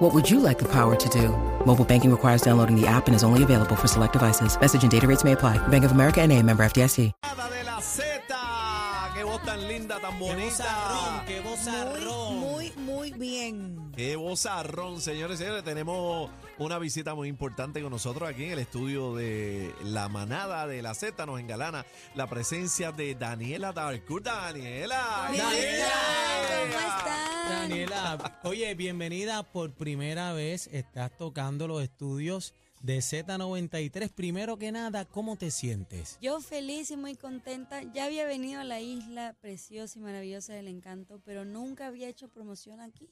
What would you like the power to do? Mobile banking requires downloading the app and is only available for select devices. Message and data rates may apply. Bank of America and a member FDIC. De la Z. Qué voz tan linda, tan Qué bonita. vozarrón, qué vozarrón. Muy, muy bien. Qué vozarrón, señores y señores. Tenemos una visita muy importante con nosotros aquí en el estudio de La Manada de la Z. Nos engalana la presencia de Daniela Darkur. Daniela. ¿Cómo están? Daniela, oye, bienvenida por primera vez. Estás tocando los estudios de Z93. Primero que nada, ¿cómo te sientes? Yo feliz y muy contenta. Ya había venido a la isla preciosa y maravillosa del encanto, pero nunca había hecho promoción aquí.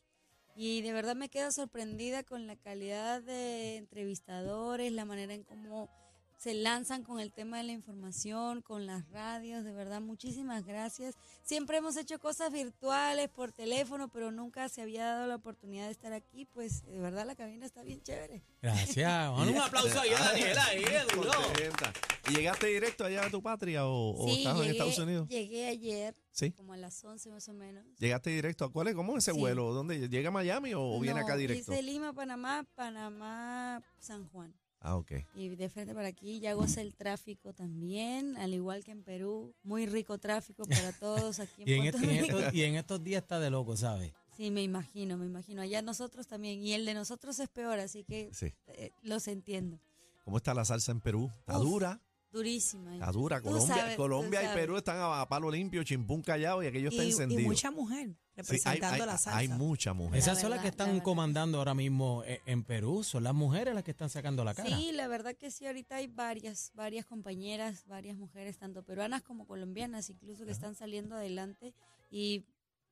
Y de verdad me quedo sorprendida con la calidad de entrevistadores, la manera en cómo se lanzan con el tema de la información, con las radios. De verdad, muchísimas gracias. Siempre hemos hecho cosas virtuales, por teléfono, pero nunca se había dado la oportunidad de estar aquí. Pues de verdad la cabina está bien chévere. Gracias. Un aplauso ahí a Daniela. Ahí, duro. ¿Y llegaste directo allá a tu patria o, o Sí, estás en Estados Unidos? Llegué ayer, Sí. como a las 11 más o menos. ¿Llegaste directo a cuál es? ¿Cómo es ese Sí. vuelo? ¿Dónde? ¿Llega a Miami o viene acá directo? Hice Lima, Panamá, Panamá, San Juan. Ah, ok. Y de frente para aquí ya gocé el tráfico también, al igual que en Perú. Muy rico tráfico para todos aquí en Y en, Puerto este- y en Rico. estos, y en estos días está de loco, ¿sabes? Sí, me imagino, me imagino. Allá nosotros también. Y el de nosotros es peor, así que Sí. eh, los entiendo. ¿Cómo está la salsa en Perú? ¿Está Uf, dura? Durísima. Está dura. Colombia, sabes, Colombia y. Perú están a, palo limpio, chimpún callado y aquello está Y, y encendido. mucha mujer Sí, hay, representando hay- la salsa. hay mucha mujer. Esas son las que están la comandando ahora mismo eh, en Perú. Son las mujeres las que están sacando la cara. Sí, la verdad que sí, ahorita hay varias, varias compañeras, varias mujeres, tanto peruanas como colombianas, incluso que están saliendo adelante y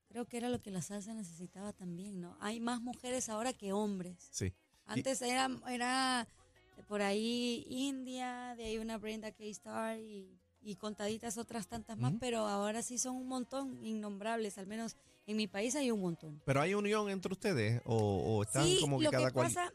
creo que era lo que la salsa necesitaba también, ¿no? Hay más mujeres ahora que hombres. Sí. Antes era, era por ahí India, de ahí una Brenda K-Star y, y contaditas otras tantas más, pero ahora sí son un montón, innombrables, al menos en mi país hay un montón. ¿Pero hay unión entre ustedes o, o están sí, como que lo cada que cual? pasa,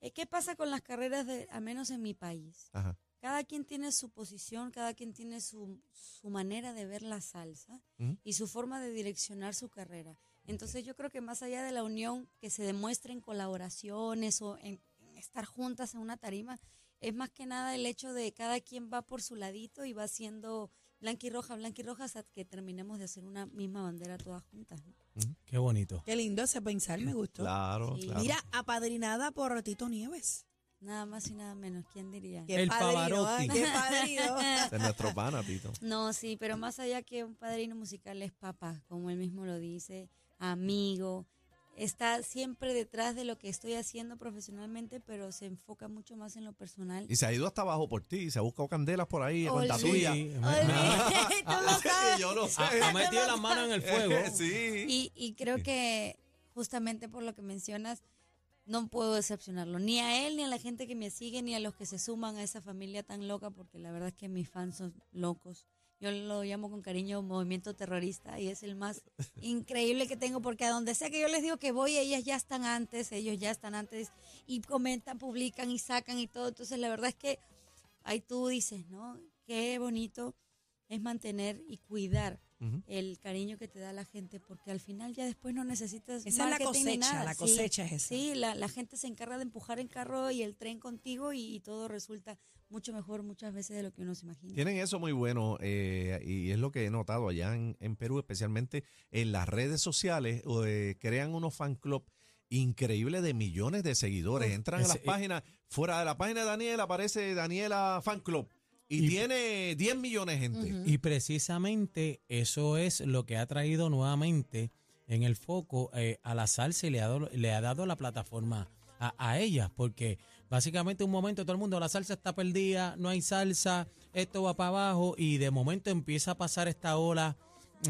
eh, ¿qué pasa con las carreras, de, al menos en mi país? Ajá. Cada quien tiene su posición, cada quien tiene su, su manera de ver la salsa Ujú. y su forma de direccionar su carrera. Entonces yo creo que más allá de la unión que se demuestre en colaboraciones o en, en estar juntas en una tarima, es más que nada el hecho de cada quien va por su ladito y va haciendo blanca y roja, blanca y roja hasta que terminemos de hacer una misma bandera todas juntas. ¿no? Qué bonito. Qué lindo ese pensar, me gustó. Claro, Sí. claro. Mira, apadrinada por Tito Nieves. Nada más y nada menos, ¿quién diría? Qué El padrino, Pavarotti. ¿ah? Qué padrino. Es nuestro pana, Tito. No, sí, pero más allá que un padrino musical es papá, como él mismo lo dice, amigo. Está siempre detrás de lo que estoy haciendo profesionalmente, pero se enfoca mucho más en lo personal. Y se ha ido hasta abajo por ti, se ha buscado candelas por ahí, con la Olvídate. tuya. Sí. Yo lo sé. ha, ha metido las manos en el fuego. sí. Y, y creo que justamente por lo que mencionas, no puedo decepcionarlo, ni a él, ni a la gente que me sigue, ni a los que se suman a esa familia tan loca, porque la verdad es que mis fans son locos. Yo lo llamo con cariño movimiento terrorista y es el más increíble que tengo porque a donde sea que yo les digo que voy, ellas ya están antes, ellos ya están antes y comentan, publican y sacan y todo. Entonces la verdad es que ahí tú dices, ¿no? Qué bonito es mantener y cuidar El cariño que te da la gente, porque al final ya después no necesitas Esa es la cosecha, nada. la Sí, cosecha es esa. Sí, la, la gente se encarga de empujar el carro y el tren contigo y, y todo resulta mucho mejor muchas veces de lo que uno se imagina. Tienen eso muy bueno eh, y es lo que he notado allá en, en Perú, especialmente en las redes sociales, eh, crean unos fan club increíbles de millones de seguidores. Entran a las páginas, fuera de la página de Daniela aparece Daniela Fan Club y, Y- tiene 10 millones de gente. Y precisamente eso es lo que ha traído nuevamente en el foco eh, a la salsa y le ha dado, le ha dado la plataforma a, a ellas, porque básicamente un momento todo el mundo, la salsa está perdida, no hay salsa, esto va para abajo y de momento empieza a pasar esta ola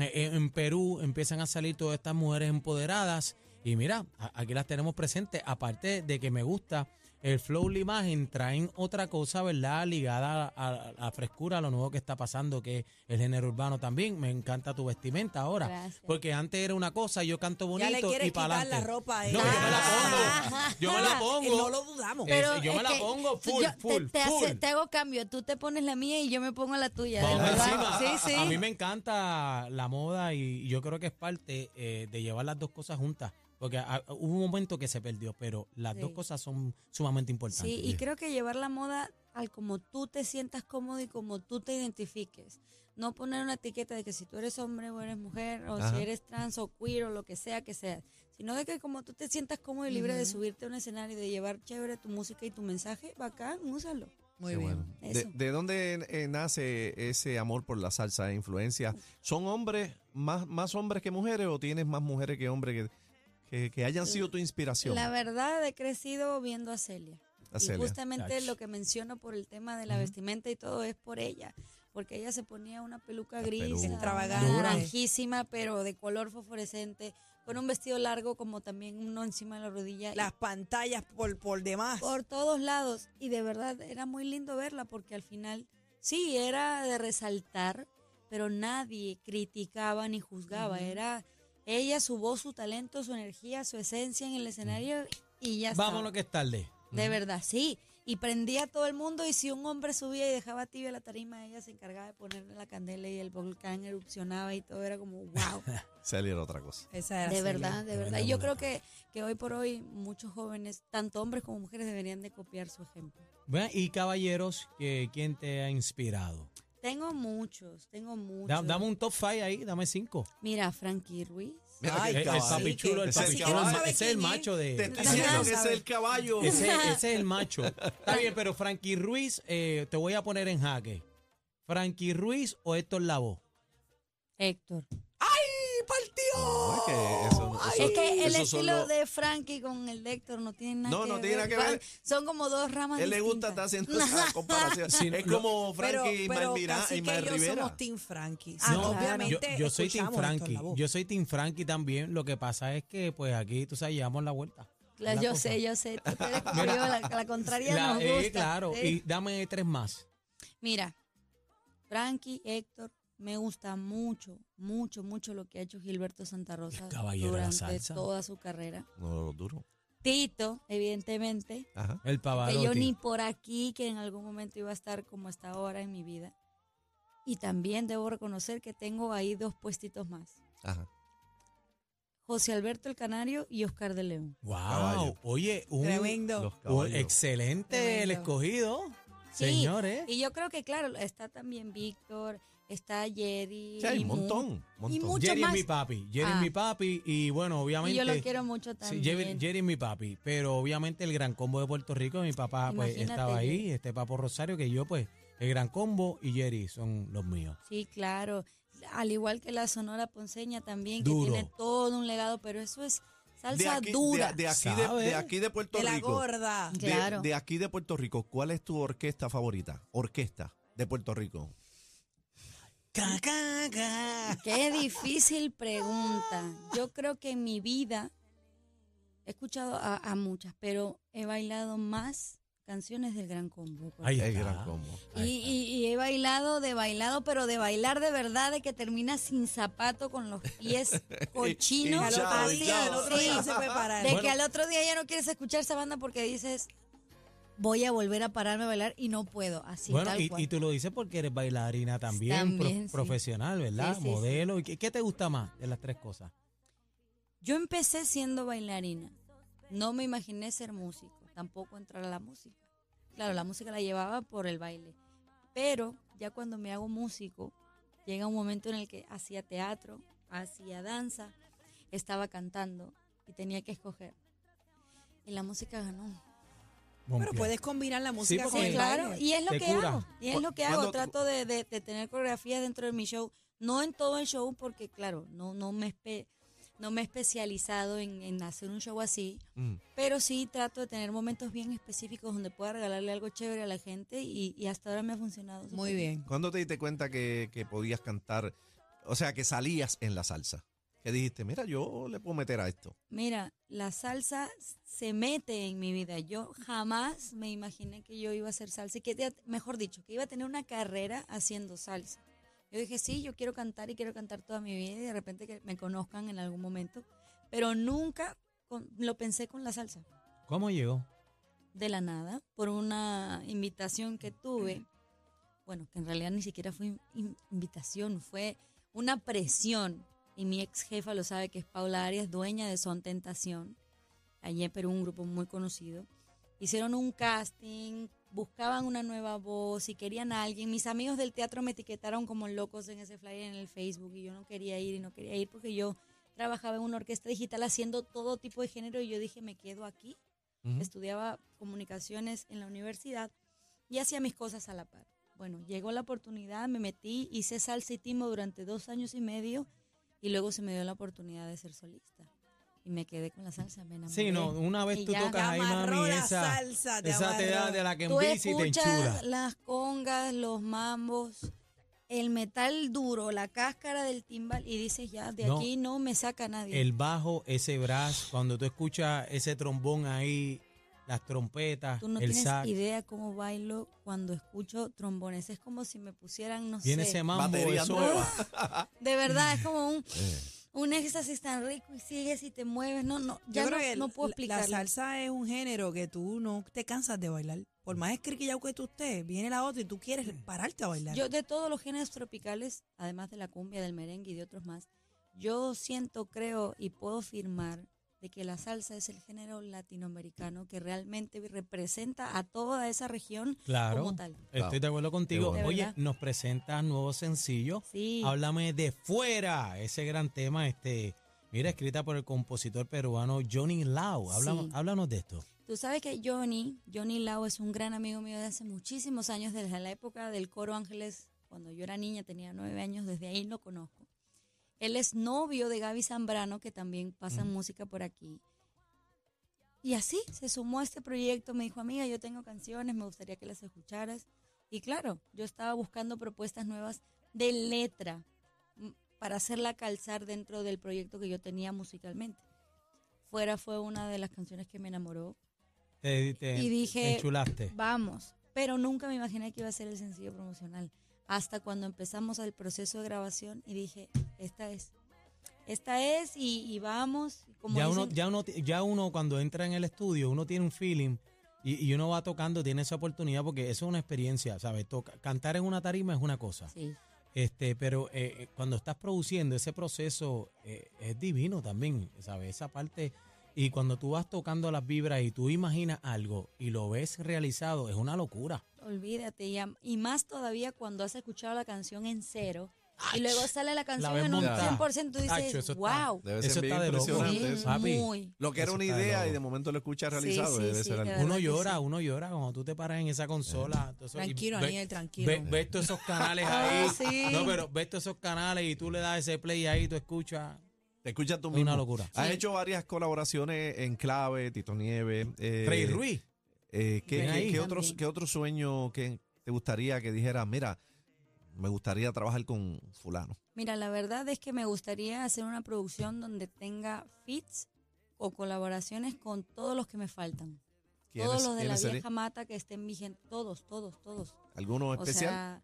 eh, en en Perú, empiezan a salir todas estas mujeres empoderadas y mira, a- aquí las tenemos presentes, aparte de que me gusta el flow, la imagen traen otra cosa, ¿verdad? Ligada a, a- a la frescura, a lo nuevo que está pasando, que es el género urbano también. Me encanta tu vestimenta ahora. Gracias. Porque antes era una cosa, yo canto bonito Ya le quieres y para la adelante. ropa No, yo me la pongo. Yo me la pongo. No lo dudamos. Pero yo me la pongo full, te- full, te, hace- full. te hago cambio. Tú te pones la mía y yo me pongo la tuya. Vamos encima. Sí, sí. A mí me encanta la moda y yo creo que es parte eh, de llevar las dos cosas juntas. Porque ah, hubo un momento que se perdió, pero las Sí. dos cosas son sumamente importantes. Sí, y creo que llevar la moda al como tú te sientas cómodo y como tú te identifiques. No poner una etiqueta de que si tú eres hombre o eres mujer, o Ajá. si eres trans o queer o lo que sea que seas. Sino de que como tú te sientas cómodo y libre de subirte a un escenario y de llevar chévere tu música y tu mensaje, bacán, úsalo. Muy bien. bueno. ¿De, Eso. de dónde eh, nace ese amor por la salsa, e influencia? ¿Son hombres, más, más hombres que mujeres o tienes más mujeres que hombres que, que, que hayan sido tu inspiración? La verdad, he crecido viendo a Celia. A y Celia. justamente Ach. lo que menciono por el tema de la vestimenta y todo es por ella. Porque ella se ponía una peluca gris, peluca. Extravagante. naranjísima, pero de color fosforescente, con un vestido largo como también uno encima de la rodilla. y Las pantallas por, por demás. por todos lados. Y de verdad era muy lindo verla porque al final, sí, era de resaltar, pero nadie criticaba ni juzgaba. Era ella, su voz, su talento, su energía, su esencia en el escenario y ya está. Vámonos que es tarde. De verdad, sí. Y prendía a todo el mundo y si un hombre subía y dejaba tibia la tarima, ella se encargaba de ponerle la candela y el volcán erupcionaba y todo era como wow. Celia era otra cosa. Esa era de Celia. verdad, de verdad. Y yo creo que, que hoy por hoy muchos jóvenes, tanto hombres como mujeres, deberían de copiar su ejemplo. Bueno, y caballeros, que, ¿quién te ha inspirado? Tengo muchos, tengo muchos. Da- dame un top five ahí, dame cinco. Mira, Frankie Ruiz. Mira Ay, el, el caballo. papi chulo, el Ese es papi el chulo, caballo. ese es el ¿Quién es? macho Te de... estoy diciendo que ese es el caballo. Ese, ese es el macho. Está bien, pero Frankie Ruiz, eh, te voy a poner en jaque. ¿Frankie Ruiz o Héctor Lavoe? Héctor. No, es que eso- eso- es que el estilo los- de Frankie con el de Héctor no tiene nada No, que no ver. tiene nada que ver. Son como dos ramas Él le gusta estar distintas. haciendo esa comparación. Sí, es como Frankie y pero y que Mar yo Rivera. somos Team Frankie. Ah, No, obviamente yo, yo soy Team Frankie. Yo soy Team Frankie también. Lo que pasa es que, pues aquí, tú sabes, llevamos la vuelta. Claro, La yo cosa. sé, yo sé. Tú eres como yo, la, la contraria La- nos eh, gusta. claro, y dame tres más. Mira, Frankie, Héctor, me gusta mucho, mucho, mucho lo que ha hecho Gilberto Santa Rosa caballero de la durante salsa. toda su carrera. No, duro. Tito, evidentemente, Ajá. El que Pavarotti. yo ni por aquí, que en algún momento iba a estar como está ahora en mi vida. Y también debo reconocer que tengo ahí dos puestitos más. Ajá. José Alberto el Canario y Oscar de León. Wow. Caballo. Oye, un, Tremendo. Los un caballos. excelente el Tremendo. escogido. Sí, Señores. Y yo creo que, claro, está también Víctor, está Jerry. Sí, hay y un montón. montón. mucho Jerry es más. mi papi. Jerry es Ah. mi papi. Y bueno, obviamente. Y yo lo quiero mucho Sí, también. Jerry, Jerry es mi papi, pero obviamente el gran combo de Puerto Rico, mi papá pues Imagínate, estaba ahí, este papo Rosario, que yo pues, el gran combo y Jerry son los míos. Sí, claro. Al igual que la Sonora Ponceña también, Duro. que tiene todo un legado, pero eso es de salsa aquí, dura. de, de aquí de, ¿Sabe? de aquí de Puerto De la Rico. gorda. De- Claro. De, aquí de Puerto Rico, ¿cuál es tu orquesta favorita? Orquesta de Puerto Rico. Ca, ca, ca. Qué difícil pregunta. Yo creo que en mi vida he escuchado a, a muchas, pero he bailado más canciones del Gran Combo. Ahí El gran combo. Y, y- y he bailado de bailado, pero de bailar de verdad, de que termina sin zapato, con los pies cochinos. y Al chao, otro y día, al chao. otro día Sí. no se puede parar. De Bueno. que al otro día ya no quieres escuchar esa banda porque dices, voy a volver a pararme a bailar y no puedo. Así, bueno, tal y, cual. y tú lo dices porque eres bailarina también, También, pro- sí. profesional, ¿verdad? Sí, sí, Modelo. ¿Y qué, qué te gusta más de las tres cosas? Yo empecé siendo bailarina. No me imaginé ser músico, tampoco entrar a la música. Claro, la música la llevaba por el baile. Pero ya cuando me hago músico, llega un momento en el que hacía teatro, hacía danza, estaba cantando y tenía que escoger. Y la música ganó. Pero puedes combinar la música con Sí, el claro. baile. Y es lo Te que cura. hago. Y es lo que hago. Trato de, de- de tener coreografía dentro de mi show. No en todo el show, porque claro, no, no, me, espe- no me he especializado en, en hacer un show así. Mm. Pero sí trato de tener momentos bien específicos donde pueda regalarle algo chévere a la gente y, y hasta ahora me ha funcionado. Muy bien. ¿Cuándo te diste cuenta que, que podías cantar? O sea, que salías en la salsa. Que dijiste, mira, yo le puedo meter a esto? Mira, la salsa se mete en mi vida. Yo jamás me imaginé que yo iba a hacer salsa y que, mejor dicho, que iba a tener una carrera haciendo salsa. Yo dije, sí, yo quiero cantar y quiero cantar toda mi vida y de repente que me conozcan en algún momento, pero nunca con- lo pensé con la salsa. ¿Cómo llegó? de la nada por una invitación que tuve. Bueno, que en realidad ni siquiera fue in- in- invitación, fue una presión. Y mi ex jefa lo sabe que es Paula Arias, dueña de Son Tentación, allí en Perú, un grupo muy conocido. Hicieron un casting, buscaban una nueva voz y querían a alguien. Mis amigos del teatro me etiquetaron como locos en ese flyer en el Facebook y yo no quería ir y no quería ir porque yo trabajaba en una orquesta digital haciendo todo tipo de género y yo dije, me quedo aquí Ujú. estudiaba comunicaciones en la universidad y hacía mis cosas a la par. Bueno, llegó la oportunidad, me metí, hice salsa y timo durante dos años y medio y luego se me dio la oportunidad de ser solista. Y me quedé con la salsa, me enamoré. Sí, no, una vez Y tú ya tocas ahí, mami, la esa, salsa, te esa te da de la que Tú envicia y te enchula. las congas, los mambos, el metal duro, la cáscara del timbal y dices ya, de No. aquí no me saca nadie. El bajo, ese brazo, cuando tú escuchas ese trombón ahí, las trompetas, Tú no el tienes sax, idea cómo bailo cuando escucho trombones. Es como si me pusieran, no viene sé. ese mambo, Batería eso- nueva. De verdad, es como un, un éxtasis tan rico y sigues y te mueves. No, no, ya Yo no, creo que no puedo la- explicarlo. La salsa es un género que tú no te cansas de bailar. Por más escriquillado que tú estés, viene la otra y tú quieres pararte a bailar. Yo de todos los géneros tropicales, además de la cumbia, del merengue y de otros más, yo siento, creo y puedo afirmar de que la salsa es el género latinoamericano que realmente representa a toda esa región Claro, como tal. estoy de acuerdo contigo. bueno. Oye, nos presentas nuevo sencillo. Sí. Háblame de fuera, ese gran tema, este, mira, escrita por el compositor peruano Johnny Lau. Háblame- Sí. Háblanos de esto. Tú sabes que Johnny, Johnny Lau es un gran amigo mío de hace muchísimos años, desde la época del Coro Ángeles, cuando yo era niña, tenía nueve años, desde ahí lo conozco. Él es novio de Gaby Zambrano, que también pasa música por aquí. Y así se sumó a este proyecto, me dijo, amiga, yo tengo canciones, me gustaría que las escucharas. Y claro, yo estaba buscando propuestas nuevas de letra mm, para hacerla calzar dentro del proyecto que yo tenía musicalmente. Fuera fue una de las canciones que me enamoró, Te, te- Y dije, te. Vamos, pero nunca me imaginé que iba a ser el sencillo promocional. Hasta cuando empezamos el proceso de grabación y dije, esta es. Esta es y, y vamos. Como Ya uno, ya, uno, ya uno cuando entra en el estudio, uno tiene un feeling y, y uno va tocando, tiene esa oportunidad porque eso es una experiencia, ¿sabes? Toca- cantar en una tarima es una cosa, Sí, este, pero eh, eh, cuando estás produciendo ese proceso eh, es divino también, ¿sabes? Esa parte y cuando tú vas tocando las vibras y tú imaginas algo y lo ves realizado es una locura. olvídate. Y más todavía cuando has escuchado la canción en cero y luego sale la canción ves en un montada. 100%, tú Tacho, dices, eso está- wow. Debe Eso ser bien está de loco. impresionante Sí, eso. Papi. muy. Lo que era Eso una está idea y de momento lo escuchas Sí, realizado sí, debe sí, ser de algo. verdad Uno que llora, sí. uno llora cuando tú te paras en esa consola. todo eso, y Tranquilo, ve- Daniel, tranquilo. Ve- Ves todos esos canales Ah, ahí. sí. No, pero ves todos esos canales y tú le das ese play ahí y tú escuchas. Te escuchas tú Es mismo. una locura. Has Sí. hecho varias colaboraciones en clave, Tito Nieves. Eh, Rey Ruiz. eh, ¿qué, Ven qué- ahí. qué otro, También. ¿Qué otro sueño que te gustaría que dijera, mira, me gustaría trabajar con fulano? Mira, la verdad es que me gustaría hacer una producción donde tenga fits o colaboraciones con todos los que me faltan. ¿Quiénes- Todos los de la vieja mata que estén vigentes. Todos, todos, todos. ¿Alguno O especial? sea,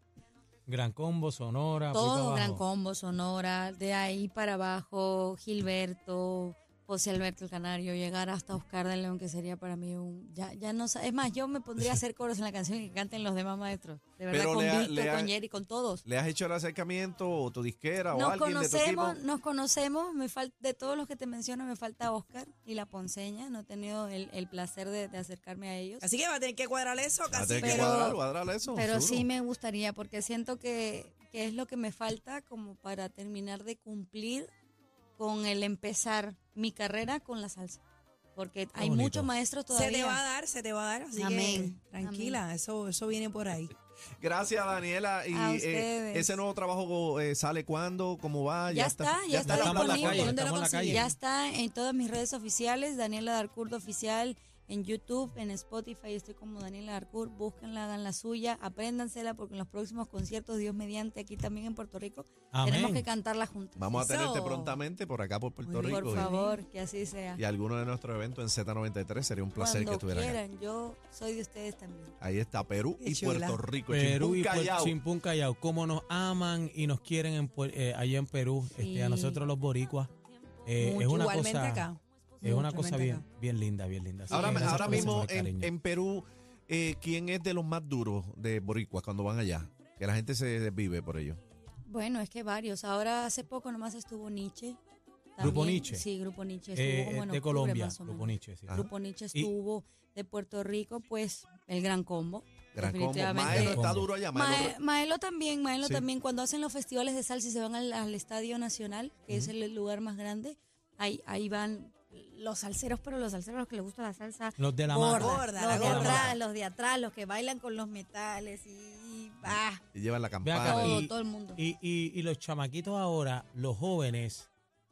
Gran Combo, Sonora. todo Gran. Combo, Sonora, de ahí para abajo, Gilberto, José Alberto el Canario, llegar hasta Oscar de León, que sería para mí un... Ya, ya no Es más, yo me pondría a hacer coros en la canción y que canten los demás maestros. De verdad, Pero con ha- Víctor, ha- con Jerry, con todos. ¿Le has hecho el acercamiento o tu disquera o Nos alguien de tu conocemos, equipo? nos conocemos, me falta, de todos los que te menciono me falta Oscar y la Ponceña, no he tenido el, el placer de, de acercarme a ellos. Así que va a tener que cuadrar eso, Va a casi. tener que Pero- cuadrar, cuadrar eso. Pero seguro. sí me gustaría, porque siento que, que es lo que me falta como para terminar de cumplir con el empezar mi carrera con la salsa. Porque hay bonito. muchos maestros Se todavía. te va a dar, se te va a dar, así Amén, que tranquila, eso eso viene por ahí. Gracias, Daniela. Y A eh, ese nuevo trabajo eh, sale cuándo, cómo va, Ya está, ya está Estamos en la disponible. calle, ¿Dónde lo estamos en la consigue? calle. Ya está en todas mis redes oficiales, Daniela Darcurdo Oficial, En YouTube, en Spotify, estoy como Daniela Arcur. Búsquenla, hagan la suya, apréndansela, porque en los próximos conciertos, Dios mediante, aquí también en Puerto Rico, Amén. tenemos que cantarla juntos. Vamos a tenerte prontamente por acá, por Puerto. Rico. Por y- favor, que así sea. Y, alguno de nuestros eventos en Z93 sería un placer Cuando que estuvieran acá. quieran, yo soy de ustedes también. Ahí está Perú Qué y chula. Puerto Rico. Perú Chimpún y Callao. Chimpún Callao, cómo nos aman y nos quieren en, Puer- eh, allá en Perú, este, a nosotros los boricuas. Eh, es una Igualmente cosa, acá. Es una cosa bien, acá. bien linda, bien linda. Así Ahora, ahora mismo en, en Perú, eh, ¿quién es de los más duros de boricuas cuando van allá? Que la gente se desvive por ello. Bueno, es que varios. Ahora hace poco nomás estuvo Nietzsche. Grupo Nietzsche. Sí, Grupo Nietzsche. Estuvo Eh, como en de octubre, Colombia, más o Grupo. Nietzsche, sí. Grupo Nietzsche Y- estuvo de Puerto Rico, pues el Gran Combo. Gran combo. Definitivamente. Maelo está Combo. duro allá. Mae- Maelo. Maelo también, Maelo Sí. también. Cuando hacen los festivales de salsa y se van al, al Estadio Nacional, que es el lugar más grande, ahí, ahí van los salseros, pero los salseros que les gusta la salsa Los de la gorda. los la de gorda. atrás, los de atrás, los que bailan con los metales y bah, Y llevan la campana. todo, y- todo el mundo. Y, y, y los chamaquitos ahora, los jóvenes,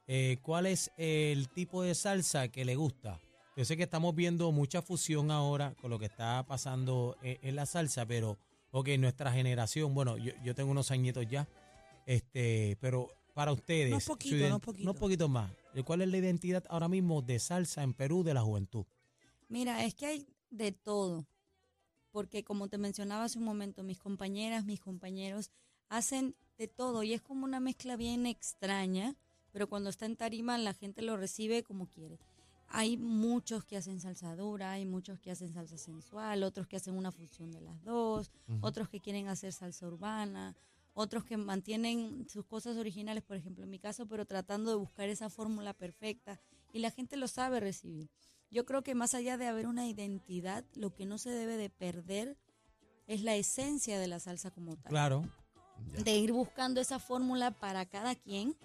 eh, ¿cuál es el tipo de salsa que le gusta? Yo sé que estamos viendo mucha fusión ahora con lo que está pasando en, en la salsa, pero, ok, nuestra generación, bueno, yo, yo tengo unos añitos ya, este, pero para ustedes, poquitos, ident- unos poquitos. unos poquitos más, ¿cuál es la identidad ahora mismo de salsa en Perú de la juventud? Mira, es que hay de todo. Porque como te mencionaba hace un momento, mis compañeras, mis compañeros hacen de todo y es como una mezcla bien extraña, pero cuando está en tarima la gente lo recibe como quiere. Hay muchos que hacen salsa dura, hay muchos que hacen salsa sensual, otros que hacen una fusión de las dos, otros que quieren hacer salsa urbana, otros que mantienen sus cosas originales, por ejemplo, en mi caso, pero tratando de buscar esa fórmula perfecta y la gente lo sabe recibir. Yo creo que más allá de haber una identidad, lo que no se debe de perder es la esencia de la salsa como tal. Claro, Ya. De ir buscando esa fórmula para cada quien,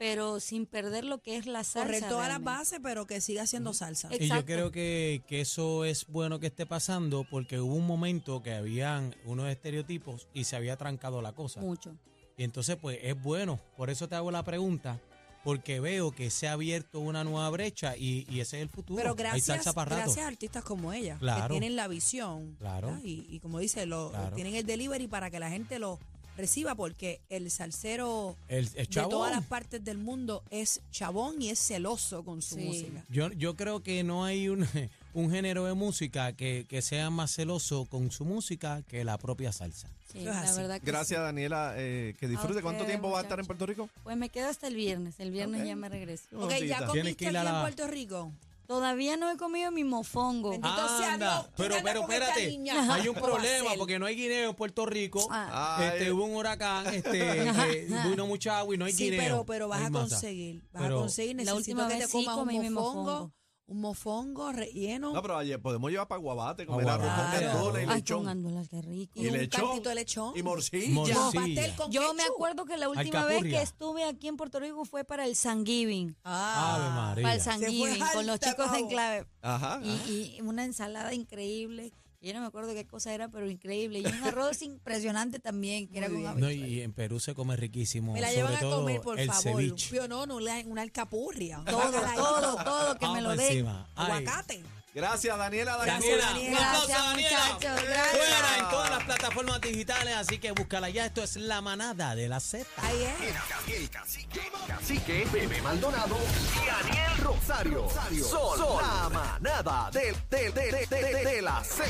pero sin perder lo que es la salsa. Correr todas las bases, pero que siga siendo salsa. Y yo creo que, que eso es bueno que esté pasando porque hubo un momento que habían unos estereotipos y se había trancado la cosa. Mucho. Y entonces, pues es bueno. Por eso te hago la pregunta, porque veo que se ha abierto una nueva brecha y, y ese es el futuro. Pero Hay gracias, salsa para rato. gracias a artistas como ella, Claro. que tienen la visión. Claro. Y, y como dice, lo, Claro. tienen el delivery para que la gente lo reciba, porque el salsero El, el de todas las partes del mundo es chabón y es celoso con su Sí. música. Yo, yo creo que no hay un, un género de música que, que sea más celoso con su música que la propia salsa. Sí, la verdad que Gracias, sí. Daniela. eh, que disfrute. ¿Cuánto tiempo va a estar en. Puerto Rico? Pues me quedo hasta el viernes. El viernes ya me regreso. Ok, ¿ya comiste aquí en Puerto Rico? Todavía no he comido mi mofongo. Sea Anda, Dios, ¿quién pero, pero espérate, hay un ¿Cómo va a problema porque no hay guineo en Puerto Rico. Ah. Este, hubo un huracán, este, que vino mucha agua y no hay Sí, guineo. pero, pero vas a conseguir. Vas Pero- a conseguir. La Necesito última que vez te sí comas comí mi un mofongo. mofongo. Un mofongo relleno. No, pero ayer podemos llevar para Guabate, comer arroz con Guabate. gandules y Ay, lechón. con gandulas, qué rico. y, y un lechón. cantito de lechón. Y morcilla. Morcilla. No, Sí. pastel con Yo me ketchup. acuerdo que la última vez Alcapurria. que estuve aquí en Puerto Rico fue para el San Giving. Ah, María. Para el Se San fue Giving, con los alta, chicos de pavo. Enclave. Ajá. Y, y una ensalada increíble. Yo no me acuerdo qué cosa era, pero increíble. Y un arroz impresionante también, que era Muy con bien. No, y en Perú se come riquísimo. me la sobre llevan a todo comer, por el favor. ceviche. Yo no, no, una, una alcapurria. Todo, todo, todo, que me Vamos lo den. Aguacate. Gracias, Daniela. Daniela, Daniela. un aplauso Daniela. muchachos, gracias. Fuera en todas las plataformas digitales, así que búscala ya. Esto es La Manada de la Z. Ahí es. El cacique, cacique, Bebé Maldonado y Daniel Rosario. Son la manada de, de, de, de, de, de la Z.